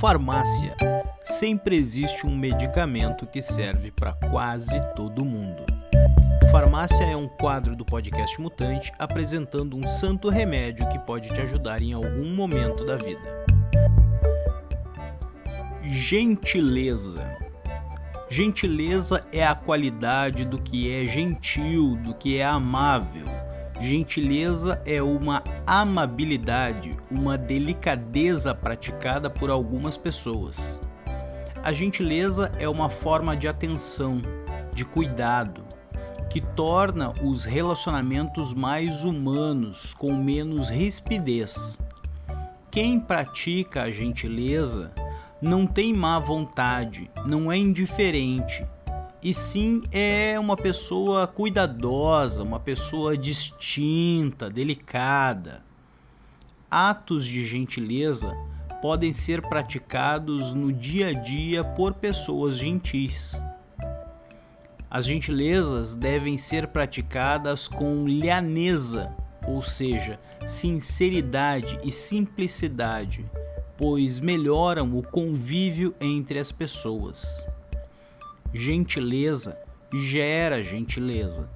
Farmácia. Sempre existe um medicamento que serve para quase todo mundo. Farmácia é um quadro do podcast Mutante apresentando um santo remédio que pode te ajudar em algum momento da vida. Gentileza. Gentileza é a qualidade do que é gentil, do que é amável. Gentileza é uma amabilidade, uma delicadeza praticada por algumas pessoas. A gentileza é uma forma de atenção, de cuidado, que torna os relacionamentos mais humanos, com menos rispidez. Quem pratica a gentileza não tem má vontade, não é indiferente, e sim é uma pessoa cuidadosa, uma pessoa distinta, delicada. Atos de gentileza podem ser praticados no dia a dia por pessoas gentis. As gentilezas devem ser praticadas com lhaneza, ou seja, sinceridade e simplicidade, pois melhoram o convívio entre as pessoas. Gentileza gera gentileza.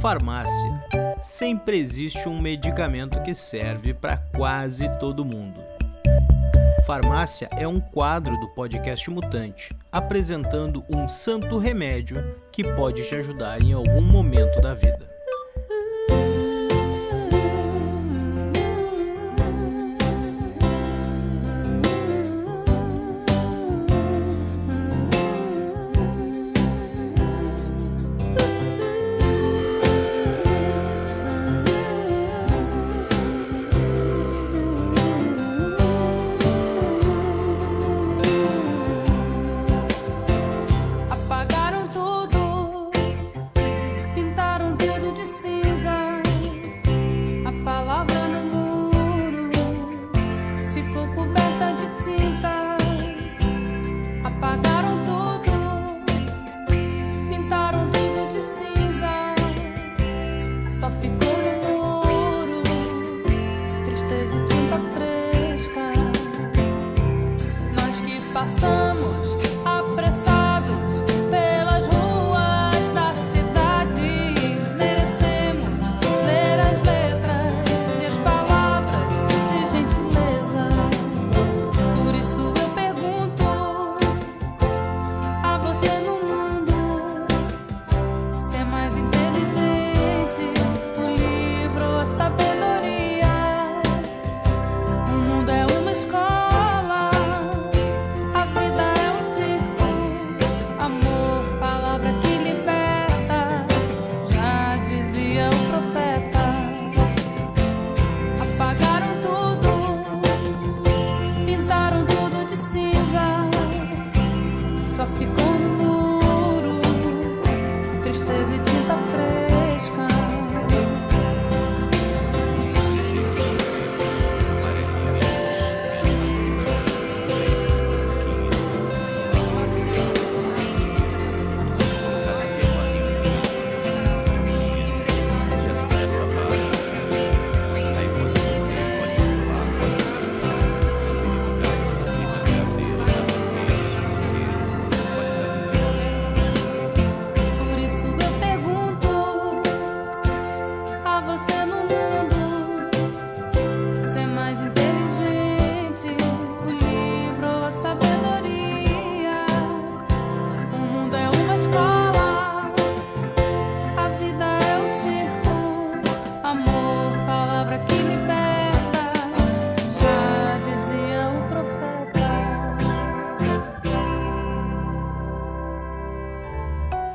Farmácia. Sempre existe um medicamento que serve para quase todo mundo. Farmácia é um quadro do podcast Mutante, apresentando um santo remédio que pode te ajudar em algum momento da vida. to see.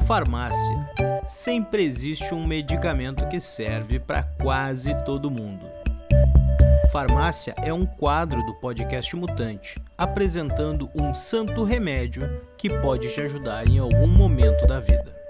Farmácia. Sempre existe um medicamento que serve para quase todo mundo. Farmácia é um quadro do podcast Mutante, apresentando um santo remédio que pode te ajudar em algum momento da vida.